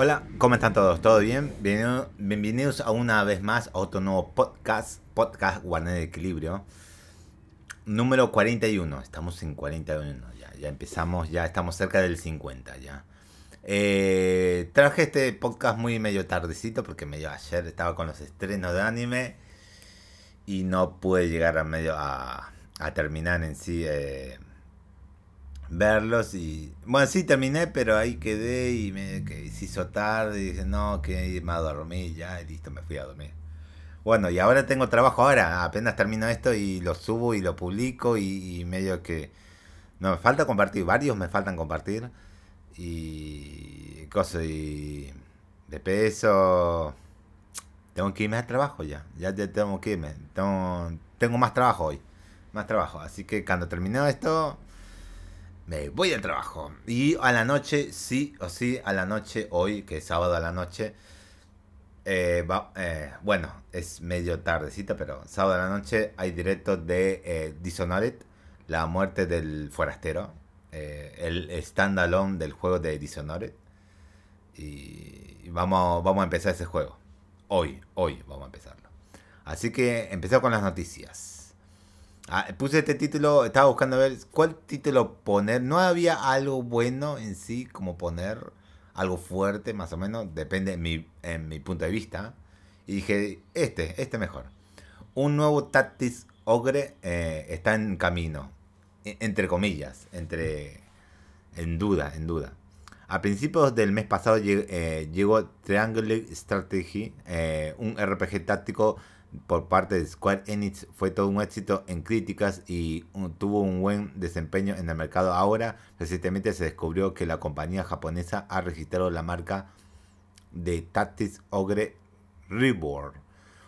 Hola, ¿cómo están todos? ¿Todo bien? Bienvenido- Bienvenidos a una vez más a otro nuevo podcast, podcast Guardián de Equilibrio, número 41. Estamos en 41 ya, ya empezamos, ya estamos cerca del 50 ya. Eh, traje este podcast muy medio tardecito porque medio ayer estaba con los estrenos de anime y no pude llegar a medio a, a terminar en sí eh, verlos y bueno sí terminé pero ahí quedé y me que hizo tarde y dije no que irme a dormir ya y listo me fui a dormir bueno y ahora tengo trabajo ahora apenas termino esto y lo subo y lo publico y, medio que no me falta compartir varios me faltan compartir y cosas y de peso. Tengo que irme al trabajo ya ya, ya tengo que irme tengo, tengo más trabajo hoy más trabajo. Así que cuando termine esto me voy al trabajo. Y a la noche, sí o sí, a la noche, hoy, que es sábado a la noche, eh, va- eh, bueno, es medio tardecita, pero sábado a la noche hay directo de eh, Dishonored, la muerte del forastero, eh, el standalone del juego de Dishonored. Y vamos, vamos a empezar ese juego. Hoy, hoy vamos a empezarlo. Así que empezó con las noticias. Ah, puse este título, estaba buscando ver cuál título poner. No había algo bueno en sí como poner algo fuerte, más o menos, depende en mi, en mi punto de vista. Y dije, este, este mejor. Un nuevo Tactics Ogre eh, está en camino, e- entre comillas, entre en duda, en duda. A principios del mes pasado eh, llegó Triangle Strategy, eh, un RPG táctico por parte de Square Enix. Fue todo un éxito en críticas y tuvo un buen desempeño en el mercado. Ahora, recientemente se descubrió que la compañía japonesa ha registrado la marca de Tactics Ogre Reborn.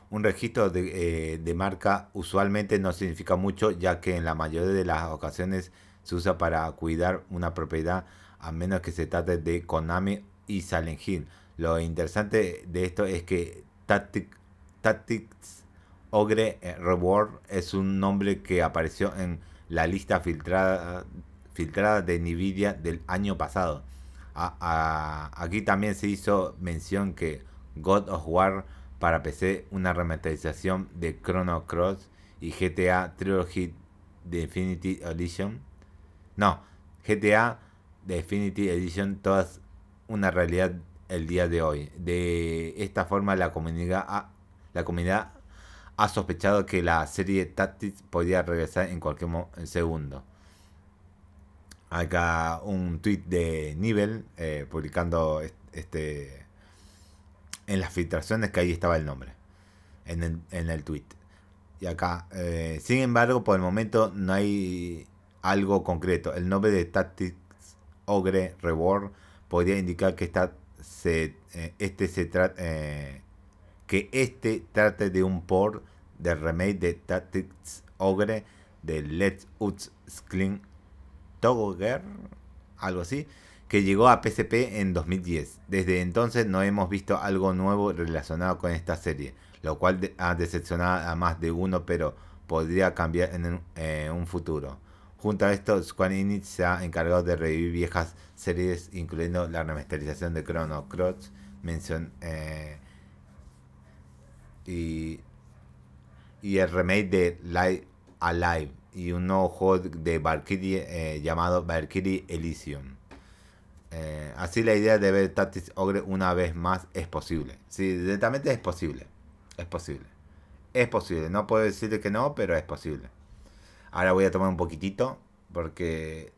Un registro de, eh, de marca usualmente no significa mucho, ya que en la mayoría de las ocasiones se usa para cuidar una propiedad, a menos que se trate de Konami y Silent Hill. Lo interesante de esto es que Tactic- Tactics Ogre eh, Reward es un nombre que apareció en la lista filtrada, filtrada de Nvidia del año pasado. Aquí también se hizo mención que God of War para PC, una remasterización de Chrono Cross y GTA Trilogy Definitive Edition. No, GTA Definitive Edition, todas una realidad el día de hoy. De esta forma la comunidad ha, la comunidad ha sospechado que la serie Tactics podía regresar en cualquier segundo. Acá un tweet de Nivel eh, publicando est- este en las filtraciones que ahí estaba el nombre en el, en el tweet. Y acá, eh, sin embargo, por el momento no hay algo concreto. El nombre de Tactics Ogre Reborn podría indicar que esta se, eh, este se trata que este trate de un port de remake de Tactics Ogre de Let's Us Scream Toger, algo así, que llegó a PSP en 2010. Desde entonces no hemos visto algo nuevo relacionado con esta serie, lo cual ha decepcionado a más de uno, pero podría cambiar en un, eh, un futuro. Junto a esto, Square Enix se ha encargado de revivir viejas series, incluyendo la remasterización de Chrono Cross, mención, eh, y, y el remake de Live Alive y un nuevo juego de Valkyrie eh, llamado Valkyrie Elysium. Eh, así la idea de ver Tactics Ogre una vez más es posible. Sí, directamente es posible. Es posible. Es posible. No puedo decirle que no, pero es posible. Ahora voy a tomar un poquitito porque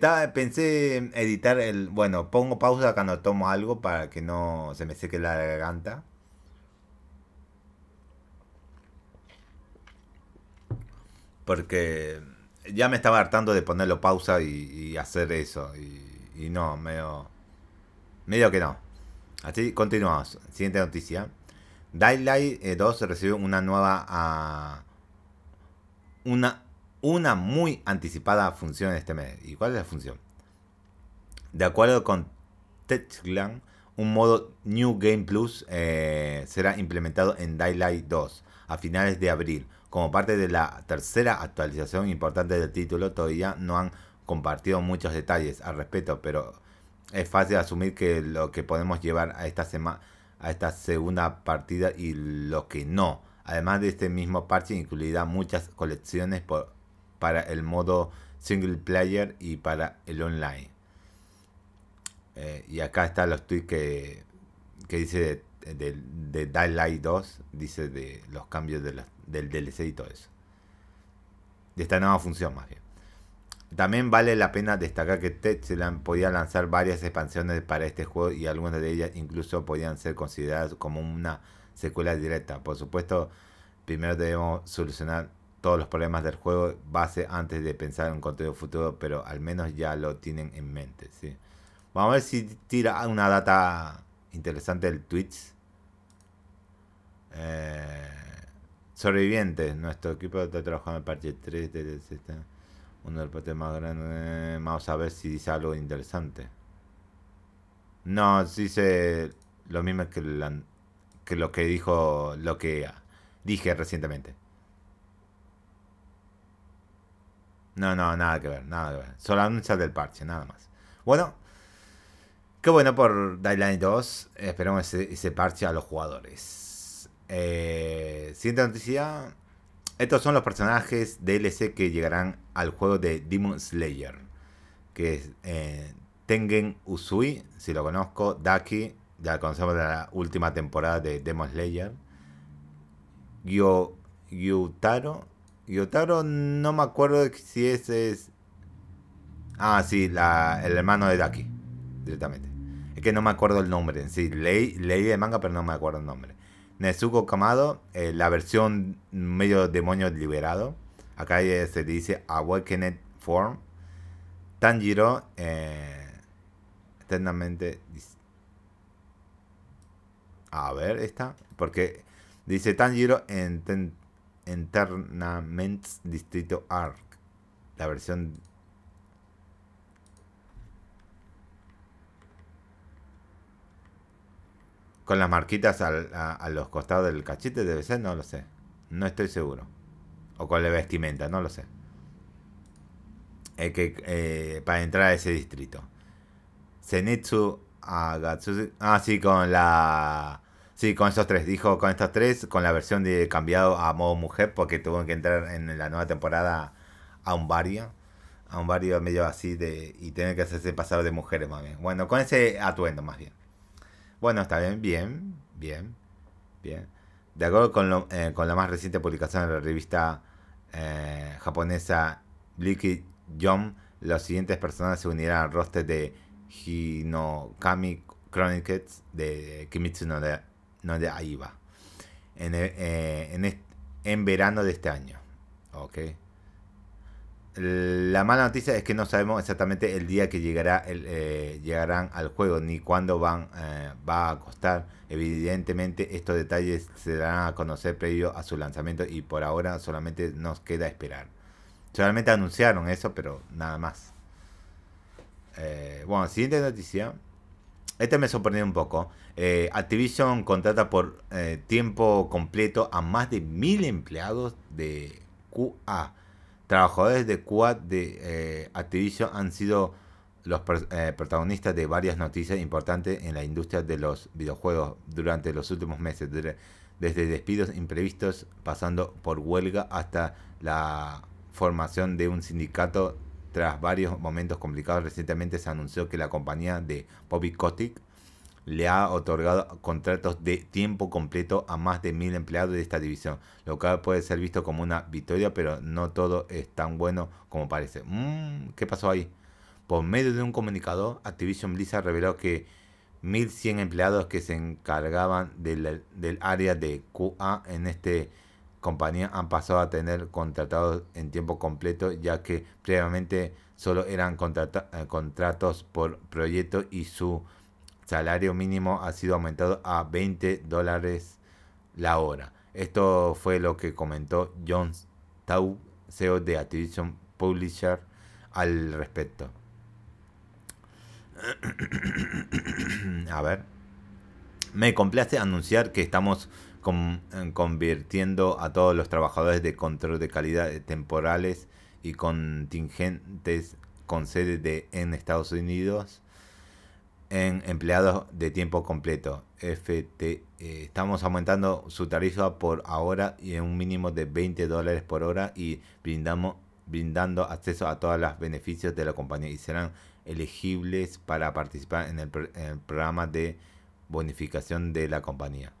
ta- pensé en editar el... Bueno, pongo pausa cuando tomo algo para que no se me seque la garganta. Porque ya me estaba hartando de ponerlo pausa y, hacer eso. Y, no, medio, medio que no. Así continuamos. Siguiente noticia. Daylight eh, 2 recibió una nueva... ah, una, una muy anticipada función este mes. ¿Y cuál es la función? De acuerdo con Techland, un modo New Game Plus eh, será implementado en Daylight 2 a finales de abril. Como parte de la tercera actualización importante del título, todavía no han compartido muchos detalles al respecto, pero es fácil asumir que lo que podemos llevar a esta semana a esta segunda partida y lo que no. Además de este mismo parche incluirá muchas colecciones para el modo single player y para el online. Eh, y acá están los tweets que, que dice de, de, de Daylight 2, dice de los cambios de del DLC y todo eso. De esta nueva función más bien. También vale la pena destacar que Tetsulan podía lanzar varias expansiones para este juego y algunas de ellas incluso podían ser consideradas como una secuela directa. Por supuesto, primero debemos solucionar todos los problemas del juego base antes de pensar en contenido futuro, pero al menos ya lo tienen en mente. ¿sí? Vamos a ver si tira una data interesante del Twitch. Eh, sobrevivientes, nuestro equipo está trabajando en el parche 3 del sistema uno del potes más grande. Vamos a ver si dice algo interesante. No, dice lo mismo que, lo que dijo, lo que dije recientemente. No, no, nada que ver, nada que ver. Solo anuncia del parche, nada más. Bueno, qué bueno por Dying 2. Esperamos ese, parche a los jugadores. Eh, siguiente noticia. Estos son los personajes DLC que llegarán al juego de Demon Slayer. Que es eh, Tengen Usui, si lo conozco. Daki, ya conocemos de la última temporada de Demon Slayer. Gyo, Gyutaro. Gyutaro no me acuerdo si ese es... Ah, sí, la, el hermano de Daki. Directamente. Es que no me acuerdo el nombre. Sí, leí, leí de manga, pero no me acuerdo el nombre. Nezuko Kamado, eh, la versión medio demonio liberado. Acá se dice Awakened Form. Tanjiro, eh, eternamente. A ver, esta. Porque dice Tanjiro en Eternaments Distrito Arc. La versión Con las marquitas a, los costados del cachete debe ser, no lo sé. No estoy seguro. O con la vestimenta, no lo sé. que, eh, para entrar a ese distrito. Zenitsu Agatsushi. Ah, sí, con la. Sí, con esos tres. Dijo con estos tres, con la versión de cambiado a modo mujer, porque tuvo que entrar en la nueva temporada a un barrio. A un barrio medio así de. Y tener que hacerse pasar de mujeres más bien. Bueno, con ese atuendo más bien. Bueno, está bien, bien, bien, bien. De acuerdo con, lo, eh, con la más reciente publicación de la revista eh, japonesa Liquid Jump, los siguientes personajes se unirán al roster de Hinokami Chronicles de Kimitsu no de, no de Aiba en, eh, en, en verano de este año. Ok. La mala noticia es que no sabemos exactamente el día que llegará el, eh, llegarán al juego ni cuándo van eh, va a costar. Evidentemente estos detalles se darán a conocer previo a su lanzamiento y por ahora solamente nos queda esperar. Solamente anunciaron eso, pero nada más. Eh, bueno, siguiente noticia. Este me sorprendió un poco. Activision contrata por tiempo completo a más de mil empleados de QA Trabajadores de Quad de eh, Activision han sido los eh, protagonistas de varias noticias importantes en la industria de los videojuegos durante los últimos meses, desde despidos imprevistos, pasando por huelga hasta la formación de un sindicato tras varios momentos complicados. Recientemente se anunció que la compañía de Bobby Kotick le ha otorgado contratos de tiempo completo a más de mil empleados de esta división, lo cual puede ser visto como una victoria, pero no todo es tan bueno como parece. Mm, ¿Qué pasó ahí? Por medio de un comunicador, Activision Blizzard reveló que 1.100 empleados que se encargaban del, área de QA en esta compañía han pasado a tener contratados en tiempo completo, ya que previamente solo eran eh, contratos por proyecto y su salario mínimo ha sido aumentado a 20 dólares la hora. Esto fue lo que comentó John Tau, CEO de Activision Publisher, al respecto. a ver. Me complace anunciar que estamos convirtiendo a todos los trabajadores de control de calidad temporales y contingentes con sede de, en Estados Unidos en empleados de tiempo completo. FT, eh, estamos aumentando su tarifa por ahora y en un mínimo de 20 dólares por hora y brindamos, brindando acceso a todos los beneficios de la compañía y serán elegibles para participar en el, en el programa de bonificación de la compañía.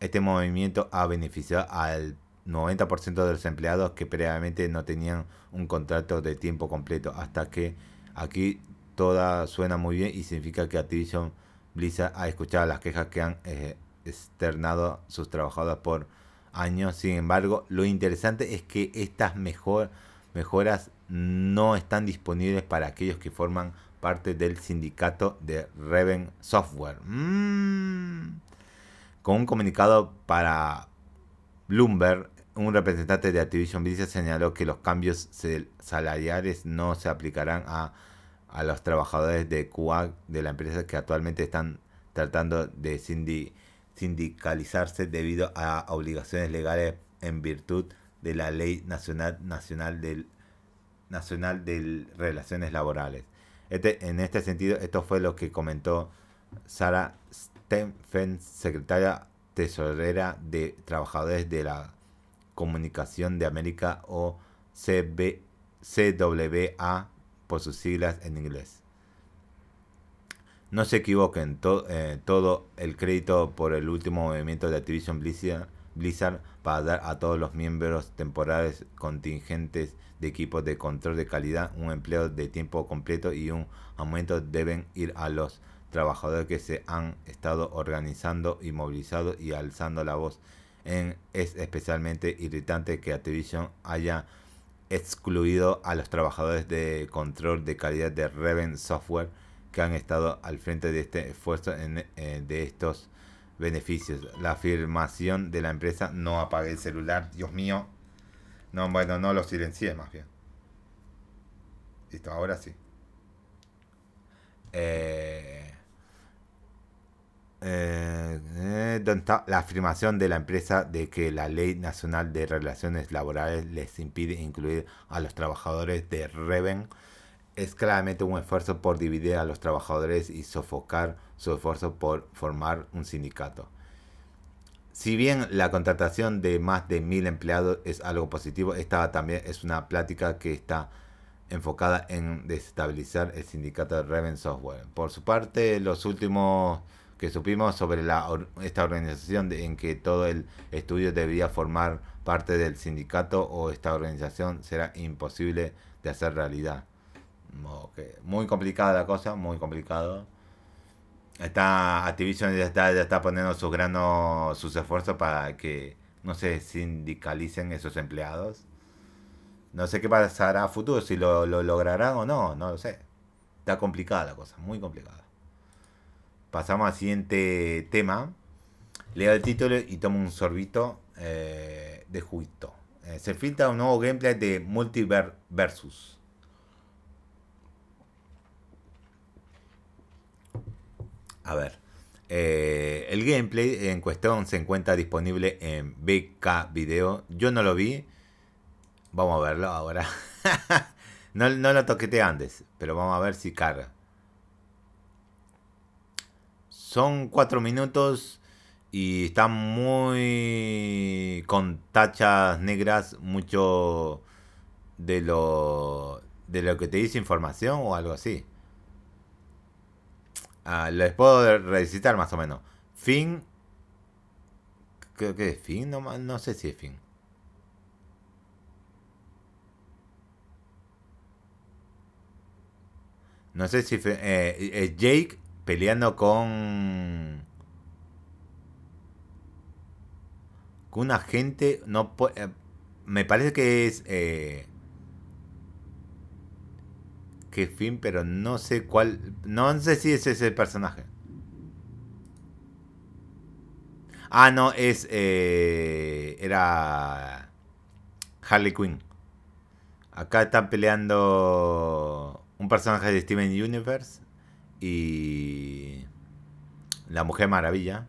Este movimiento ha beneficiado al 90% de los empleados que previamente no tenían un contrato de tiempo completo. Hasta que aquí toda suena muy bien y significa que Activision Blizzard ha escuchado las quejas que han eh, externado sus trabajadores por años. Sin embargo, lo interesante es que estas mejor, mejoras no están disponibles para aquellos que forman parte del sindicato de Reven Software. Mm. Con un comunicado para Bloomberg, un representante de Activision Blizzard señaló que los cambios salariales no se aplicarán a, a los trabajadores de QA de la empresa que actualmente están tratando de sindicalizarse debido a obligaciones legales en virtud de la Ley Nacional, Nacional, del, Nacional de Relaciones Laborales. Este, en este sentido, esto fue lo que comentó Sara Stenfen, secretaria tesorera de Trabajadores de la Comunicación de América o CB, CWA por sus siglas en inglés. No se equivoquen, eh, todo el crédito por el último movimiento de Activision Blizzard, Blizzard para dar a todos los miembros temporales contingentes de equipos de control de calidad un empleo de tiempo completo y un aumento deben ir a los trabajadores que se han estado organizando y movilizando y alzando la voz. Es especialmente irritante que Activision haya excluido a los trabajadores de control de calidad de Reven Software que han estado al frente de este esfuerzo en, eh, de estos beneficios. La afirmación de la empresa no apague el celular, Dios mío. No, bueno, no lo silencié más bien. Listo, ahora sí. Eh, eh, eh la afirmación de la empresa de que la Ley Nacional de Relaciones Laborales les impide incluir a los trabajadores de Reven es claramente un esfuerzo por dividir a los trabajadores y sofocar su esfuerzo por formar un sindicato. Si bien la contratación de más de mil empleados es algo positivo, esta también es una plática que está enfocada en desestabilizar el sindicato de Reven Software. Por su parte, los últimos que supimos sobre la, esta organización en que todo el estudio debería formar parte del sindicato o esta organización será imposible de hacer realidad. Muy complicada la cosa, muy complicado. Está Activision ya está, ya está poniendo sus granos, sus esfuerzos para que no se sindicalicen esos empleados. No sé qué pasará a futuro, si lo, lo lograrán o no, no lo sé. Está complicada la cosa, muy complicada. Pasamos al siguiente tema. Leo el título y tomo un sorbito eh, de juguito. Eh, se filtra un nuevo gameplay de Multiverse Versus. A ver. Eh, el gameplay en cuestión se encuentra disponible en BK Video. Yo no lo vi. Vamos a verlo ahora. no, no lo toquete antes, pero vamos a ver si carga. Son cuatro minutos y está muy con tachas negras. Mucho de lo, de lo que te dice información o algo así. Ah, les puedo recitar más o menos. Fin. Creo que es fin, no, no sé si es fin. No sé si eh, es Jake peleando con. Con un agente. No eh, me parece que es. Eh, qué fin, pero no sé cuál. No sé si es ese personaje. Ah, no, es. Eh, era. Harley Quinn. Acá están peleando un personaje de Steven Universe y. La Mujer Maravilla.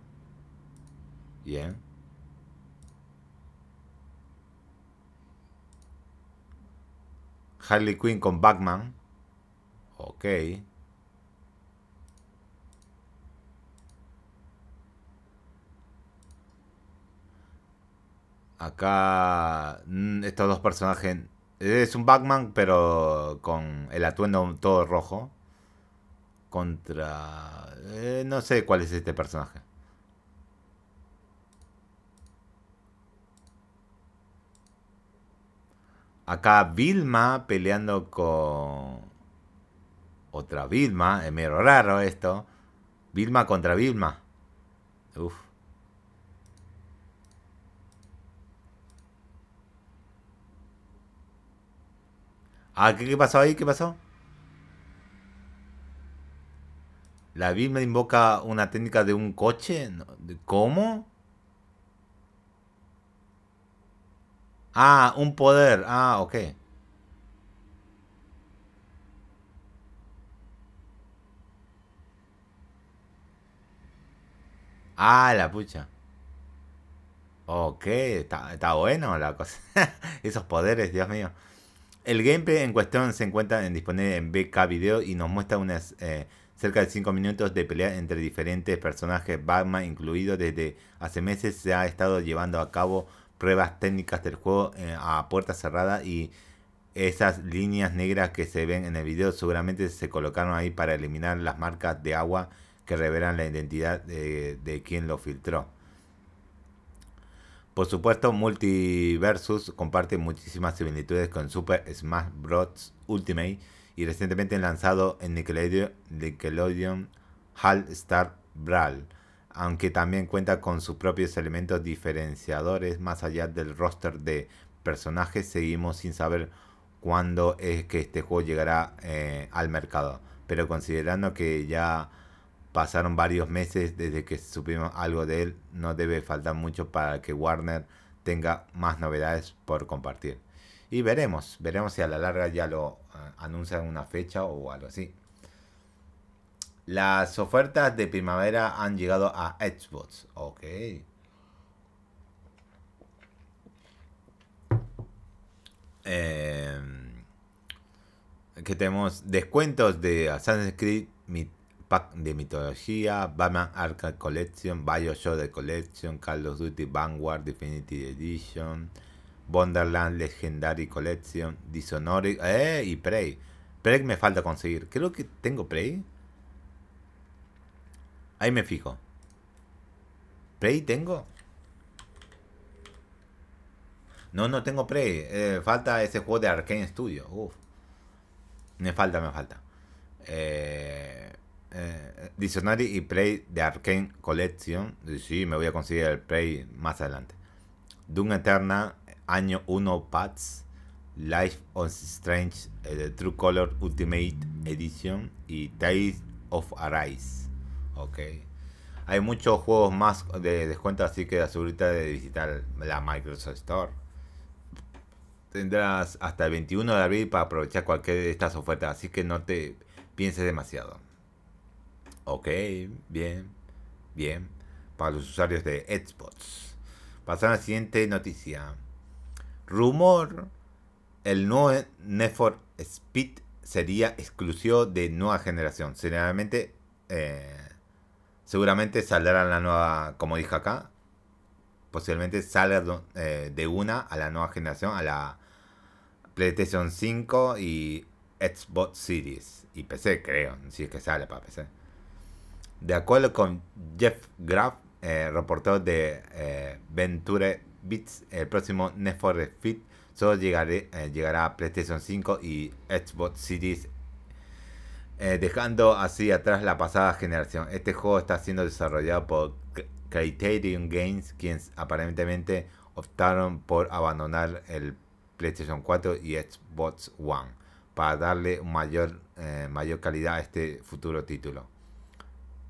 Bien. Harley Quinn con Batman. Ok. Acá mm, estos dos personajes. Es un Batman, pero con el atuendo todo rojo contra eh, no sé cuál es este personaje. Acá Vilma peleando con otra Vilma. Es medio raro esto. Vilma contra Vilma. Uf. Ah, ¿qué, pasó ahí? ¿Qué pasó? La Vilma invoca una técnica de un coche. ¿Cómo? Ah, un poder. Ah, ok. Ah, la pucha. Ok, está, está bueno la cosa. Esos poderes, Dios mío. El gameplay en cuestión se encuentra en, disponible en BK Video y nos muestra unas eh, cerca de 5 minutos de pelea entre diferentes personajes, Batman incluido. Desde hace meses se ha estado llevando a cabo pruebas técnicas del juego eh, a puerta cerrada y esas líneas negras que se ven en el video seguramente se colocaron ahí para eliminar las marcas de agua que revelan la identidad de, quien lo filtró. Por supuesto, Multiversus comparte muchísimas similitudes con Super Smash Bros. Ultimate y recientemente lanzado en Nickelodeon, Nickelodeon All Star Brawl aunque también cuenta con sus propios elementos diferenciadores más allá del roster de personajes, seguimos sin saber cuándo es que este juego llegará eh, al mercado. Pero considerando que ya pasaron varios meses desde que supimos algo de él, no debe faltar mucho para que Warner tenga más novedades por compartir. Y veremos, veremos si a la larga ya lo anuncian una fecha o algo así. Las ofertas de primavera han llegado a Xbox. Ok. Eh, que tenemos descuentos de Assassin's Creed Pack de Mitología, Batman Arcade Collection, Bioshock Collection, Call of Duty Vanguard Definitive Edition, Wonderland Legendary Collection, Dishonored eh, y Prey. Prey me falta conseguir. Creo que tengo Prey. Ahí me fijo. ¿Prey tengo? No, no tengo Prey. Eh, falta ese juego de Arkane Studio. Uf. Me falta, me falta. Eh, eh, Dictionary y Prey de Arkane Collection. Sí, me voy a conseguir el Prey más adelante. Doom Eterna, año 1 Pats. Life of Strange, eh, True Color Ultimate Edition. Y Tales of Arise. Ok. Hay muchos juegos más de descuento, así que asegúrate de visitar la Microsoft Store. Tendrás hasta el 21 de abril para aprovechar cualquier de estas ofertas, así que no te pienses demasiado. Ok, bien, bien. Para los usuarios de Xbox. Pasar a la siguiente noticia. Rumor, el nuevo Need Speed sería exclusivo de nueva generación. Generalmente eh, Seguramente saldrá la nueva, como dije acá, posiblemente salga eh, de una a la nueva generación, a la PlayStation 5 y Xbox Series y PC, creo, si es que sale para PC. De acuerdo con Jeff Graff, eh, reportero de Venture Beats, el próximo Need for Speed solo llegará a PlayStation 5 y Xbox Series eh, dejando así atrás la pasada generación. Este juego está siendo desarrollado por Criterion Games, quienes aparentemente optaron por abandonar el PlayStation 4 y Xbox One para darle mayor, eh, mayor calidad a este futuro título.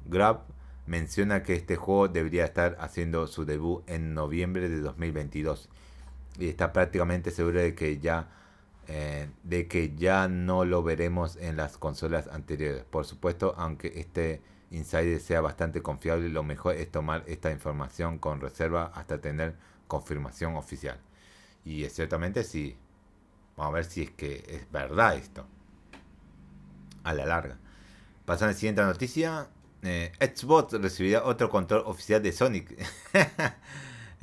Grab menciona que este juego debería estar haciendo su debut en noviembre de 2022 y está prácticamente seguro de que ya eh, de que ya no lo veremos en las consolas anteriores. Por supuesto, aunque este insider sea bastante confiable, lo mejor es tomar esta información con reserva hasta tener confirmación oficial. Y ciertamente sí. Vamos a ver si es que es verdad esto. A la larga. Pasando a la siguiente noticia. Eh, Xbox otro control oficial de Sonic.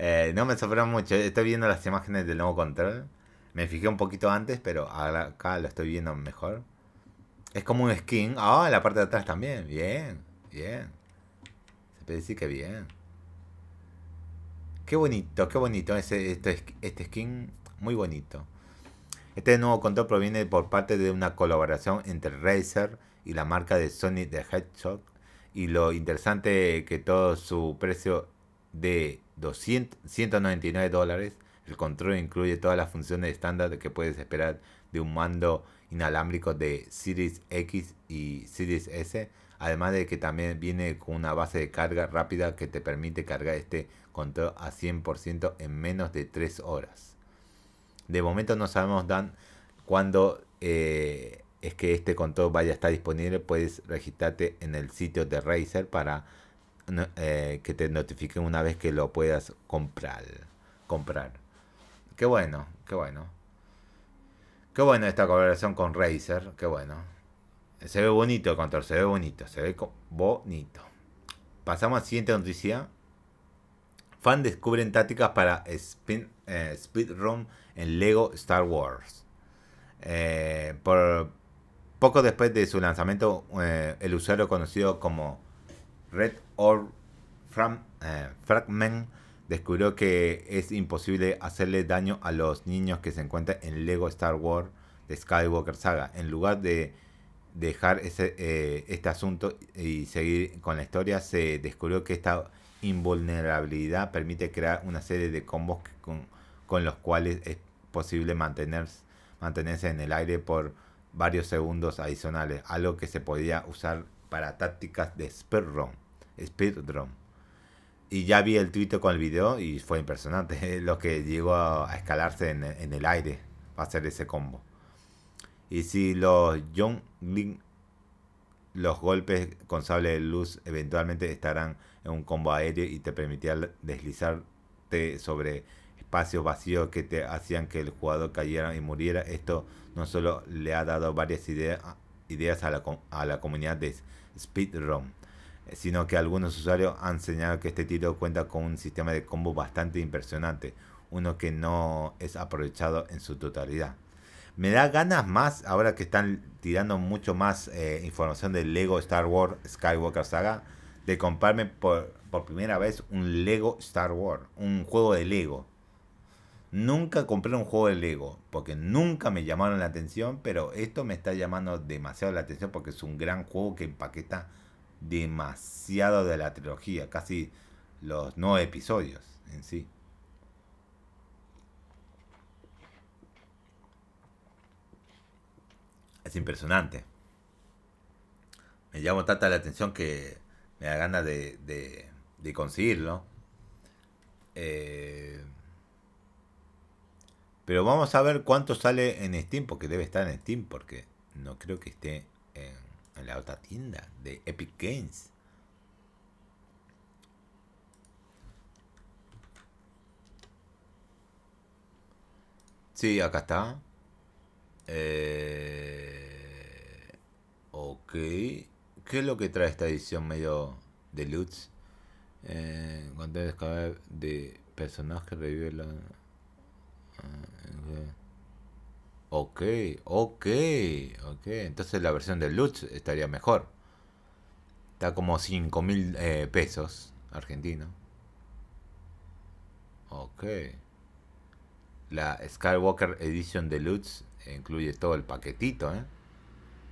Eh, no me sorprendió mucho. Estoy viendo las imágenes del nuevo control. Me fijé un poquito antes, pero acá lo estoy viendo mejor. Es como un skin. Ah, la parte de atrás también. Bien, bien. Se puede decir que bien. Qué bonito, qué bonito ese, este, este skin. Muy bonito. Este nuevo control proviene por parte de una colaboración entre Razer y la marca de Sony de Hedgehog. Y lo interesante que todo su precio de 200, 199 dólares, el control incluye todas las funciones estándar que puedes esperar de un mando inalámbrico de Series X y Series S, además de que también viene con una base de carga rápida que te permite cargar este control a 100% en menos de 3 horas. De momento no sabemos Dan cuándo eh, es que este control vaya a estar disponible. Puedes registrarte en el sitio de Razer para eh, que te notifiquen una vez que lo puedas comprar. Comprar. Qué bueno, qué bueno. Qué bueno esta colaboración con Razer. Qué bueno. Se ve bonito el control, se ve bonito, se ve bonito. Pasamos a la siguiente noticia. Fan descubren tácticas para spin, eh, speedrun en Lego Star Wars. Eh, por poco después de su lanzamiento, el usuario conocido como Red Orb eh, Fragment descubrió que es imposible hacerle daño a los niños que se encuentran en Lego Star Wars de Skywalker Saga. En lugar de dejar ese, eh, este asunto y seguir con la historia, se descubrió que esta invulnerabilidad permite crear una serie de combos con, con los cuales es posible mantenerse en el aire por varios segundos adicionales, algo que se podía usar para tácticas de speedrun. speedrun. Y ya vi el tweet con el video y fue impresionante lo que llegó a, escalarse en, el aire para hacer ese combo. Y si los Young los golpes con sable de luz eventualmente estarán en un combo aéreo y te permitirá deslizarte sobre espacios vacíos que te hacían que el jugador cayera y muriera. Esto no solo le ha dado varias ideas, ideas a, la, a la comunidad de speedrun, sino que algunos usuarios han señalado que este título cuenta con un sistema de combo bastante impresionante, uno que no es aprovechado en su totalidad. Me da ganas más, ahora que están tirando mucho más eh, información del Lego Star Wars Skywalker Saga, de comprarme por, por primera vez un Lego Star Wars, un juego de Lego. Nunca compré un juego de Lego porque nunca me llamaron la atención, pero esto me está llamando demasiado la atención porque es un gran juego que empaqueta demasiado de la trilogía, casi los nueve episodios en sí. Es impresionante. Me llama tanta la atención que me da ganas de, de, conseguirlo. Eh, pero vamos a ver cuánto sale en Steam, porque debe estar en Steam, porque no creo que esté en, la otra tienda de Epic Games. Sí, acá está. Eh, ok. ¿Qué es lo que trae esta edición medio deluxe? Eh, cuando de personaje revive Ok, ok, ok. Entonces la versión de Lutz estaría mejor. Está como 5 mil eh, pesos argentino. Ok. La Skywalker Edition Deluxe incluye todo el paquetito, ¿eh?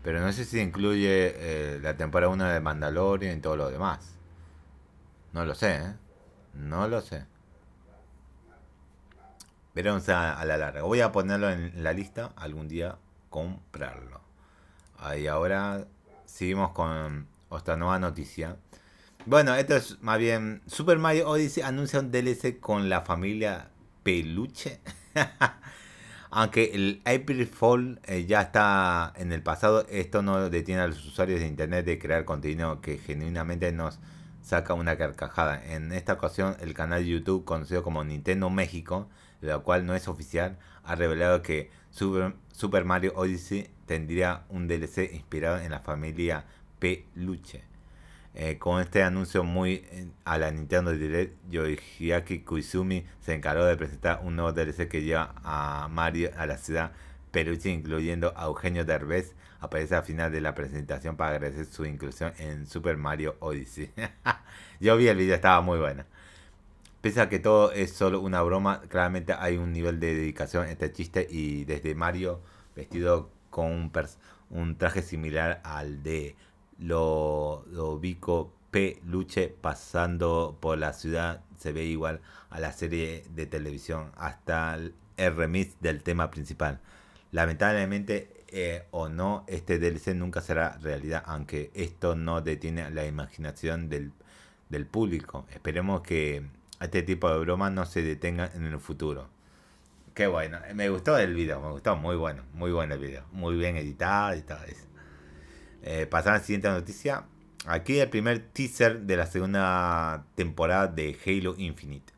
Pero no sé si incluye eh, la temporada 1 de Mandalorian y todo lo demás. No lo sé, ¿eh? No lo sé. Veremos a, la larga. Voy a ponerlo en la lista algún día comprarlo. Ahí ahora seguimos con otra nueva noticia. Bueno, esto es más bien Super Mario Odyssey anuncia un DLC con la familia Peluche. Aunque el April Fall eh, ya está en el pasado, esto no detiene a los usuarios de internet de crear contenido que genuinamente nos saca una carcajada. En esta ocasión, el canal de YouTube conocido como Nintendo México la cual no es oficial, ha revelado que Super, Mario Odyssey tendría un DLC inspirado en la familia Peluche. Eh, con este anuncio muy eh, a la Nintendo Direct, Yoichiaki Koizumi se encargó de presentar un nuevo DLC que lleva a Mario a la ciudad Peruchi, incluyendo a Eugenio Derbez. Aparece al final de la presentación para agradecer su inclusión en Super Mario Odyssey. Yo vi el video, estaba muy bueno. Pese a que todo es solo una broma, claramente hay un nivel de dedicación este chiste y desde Mario vestido con un, traje similar al de lo, ubico Peluche pasando por la ciudad se ve igual a la serie de televisión hasta el, remix del tema principal. Lamentablemente eh, o no, este DLC nunca será realidad, aunque esto no detiene la imaginación del público. Esperemos que este tipo de bromas no se detengan en el futuro. Qué bueno, me gustó el video, me gustó, muy bueno, muy bueno el video, muy bien editado y todo eso. Eh, pasar a la siguiente noticia. Aquí el primer teaser de la segunda temporada de Halo Infinite.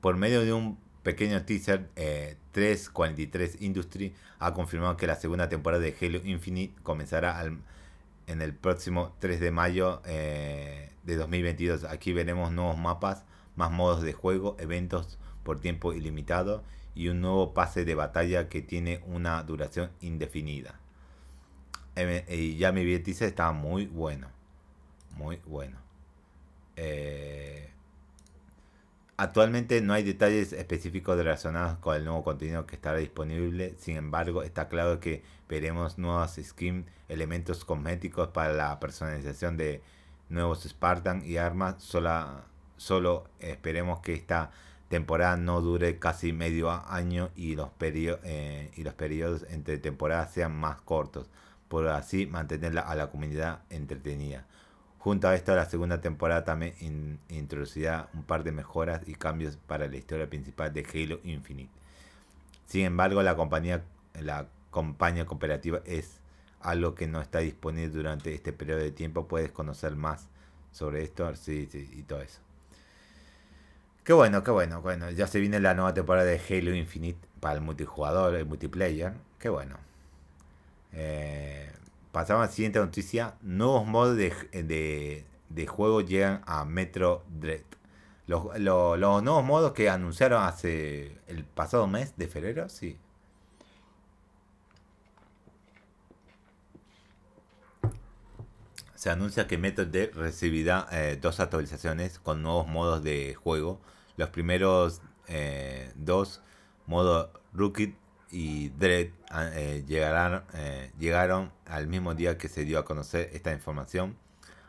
Por medio de un pequeño teaser, 343 eh, Industry ha confirmado que la segunda temporada de Halo Infinite comenzará en el próximo 3 de mayo eh, de 2022. Aquí veremos nuevos mapas, más modos de juego, eventos por tiempo ilimitado y un nuevo pase de batalla que tiene una duración indefinida. Y ya mi dice está muy bueno. Muy bueno. Eh, actualmente no hay detalles específicos relacionados con el nuevo contenido que estará disponible. Sin embargo, está claro que veremos nuevas skins, elementos cosméticos para la personalización de nuevos Spartan y armas. Solo esperemos que esta temporada no dure casi medio año y los, eh, y los periodos entre temporadas sean más cortos por así mantener a la comunidad entretenida. Junto a esto, la segunda temporada también introducirá un par de mejoras y cambios para la historia principal de Halo Infinite. Sin embargo, la compañía, la campaña cooperativa es algo que no está disponible durante este periodo de tiempo. Puedes conocer más sobre esto sí, sí, y todo eso. Qué bueno, qué bueno, bueno. Ya se viene la nueva temporada de Halo Infinite para el multijugador, el multiplayer. Qué bueno. Eh, pasamos a la siguiente noticia. Nuevos modos de, juego llegan a Metro Dread. Los, nuevos modos que anunciaron hace el pasado mes de febrero, sí. Se anuncia que Metro Dread recibirá eh, dos actualizaciones con nuevos modos de juego. Los primeros eh, dos, modo Rookie y Dread ah, eh, eh, llegaron al mismo día que se dio a conocer esta información.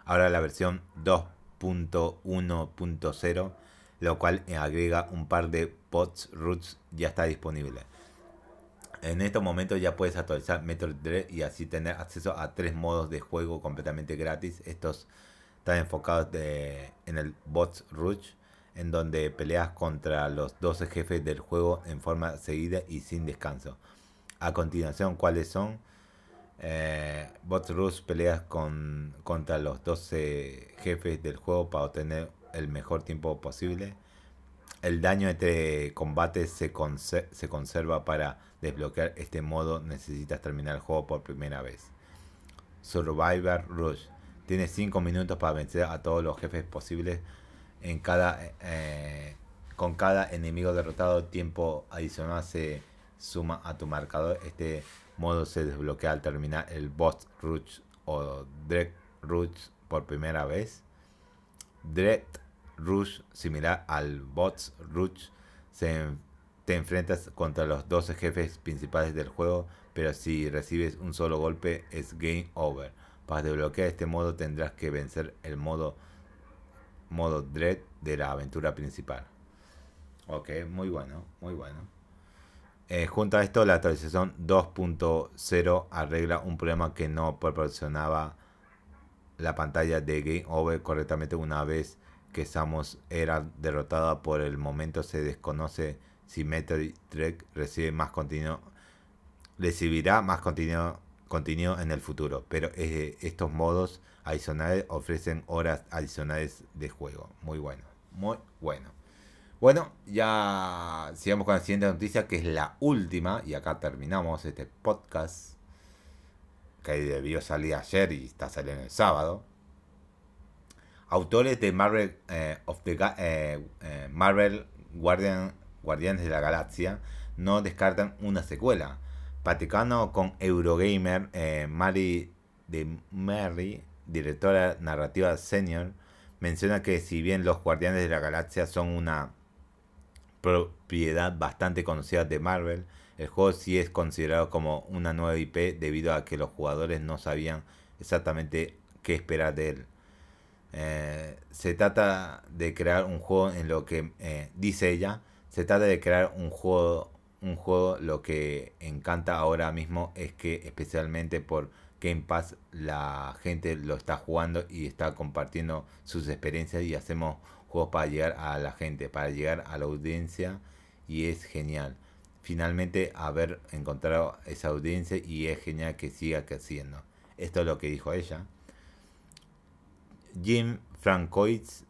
Ahora la versión 2.1.0, lo cual agrega un par de bots roots, ya está disponible. En estos momentos ya puedes actualizar Metro Dread y así tener acceso a tres modos de juego completamente gratis. Estos están enfocados en el bots Rouge en donde peleas contra los 12 jefes del juego en forma seguida y sin descanso. A continuación, ¿cuáles son? Eh, Bot Rush peleas con, contra los 12 jefes del juego para obtener el mejor tiempo posible. El daño entre combates se, se conserva para desbloquear este modo. Necesitas terminar el juego por primera vez. Survivor Rush. Tienes 5 minutos para vencer a todos los jefes posibles en cada, eh, con cada enemigo derrotado, tiempo adicional se suma a tu marcador. Este modo se desbloquea al terminar el Boss Rush o Dread Rush por primera vez. Dread Rush, similar al Boss Rush, se, te enfrentas contra los 12 jefes principales del juego, pero si recibes un solo golpe es Game Over. Para desbloquear este modo tendrás que vencer el modo modo Dread de la aventura principal. Ok, muy bueno, muy bueno. Eh, junto a esto, la actualización 2.0 arregla un problema que no proporcionaba la pantalla de Game Over correctamente una vez que Samus era derrotada. Por el momento se desconoce si Metroid Dread recibe más contenido, recibirá más contenido, contenido en el futuro. Pero eh, estos modos adicionales ofrecen horas adicionales de juego. Muy bueno, muy bueno. Bueno, ya sigamos con la siguiente noticia, que es la última, y acá terminamos este podcast, que debió salir ayer y está saliendo el sábado. autores de Marvel eh, of the eh, eh, Marvel Guardian, Guardianes de la Galaxia no descartan una secuela. Paticano con Eurogamer, Mary de Mary, directora narrativa senior, menciona que si bien los Guardianes de la Galaxia son una propiedad bastante conocida de Marvel, el juego sí es considerado como una nueva IP debido a que los jugadores no sabían exactamente qué esperar de él. Eh, se trata de crear un juego en lo que eh, dice ella, se trata de crear un juego, un juego lo que encanta ahora mismo es que especialmente por Game Pass la gente lo está jugando y está compartiendo sus experiencias y hacemos juegos para llegar a la gente, para llegar a la audiencia y es genial. Finalmente haber encontrado esa audiencia y es genial que siga creciendo. Esto es lo que dijo ella. Jim Francois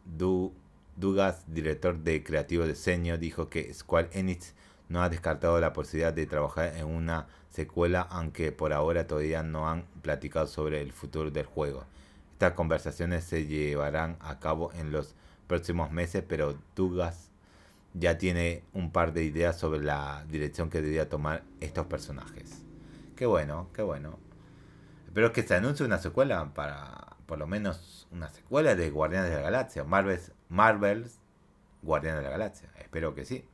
Dugas, director de creativo diseño, dijo que Square Enix no ha descartado la posibilidad de trabajar en una secuela, aunque por ahora todavía no han platicado sobre el futuro del juego. Estas conversaciones se llevarán a cabo en los próximos meses, pero Dugas ya tiene un par de ideas sobre la dirección que debería tomar estos personajes. Qué bueno, qué bueno. Espero que se anuncie una secuela para, por lo menos, una secuela de Guardianes de la Galaxia. Marvel's, Marvel's Guardianes de la Galaxia. Espero que sí.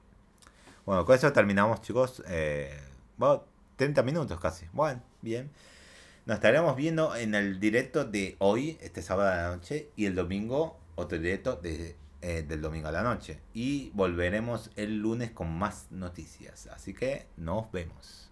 Bueno, con eso terminamos, chicos. Eh, 30 minutos casi. Bueno, bien. Nos estaremos viendo en el directo de hoy, este sábado a la noche, y el domingo, otro directo de, eh, del domingo a la noche. Y volveremos el lunes con más noticias. Así que nos vemos.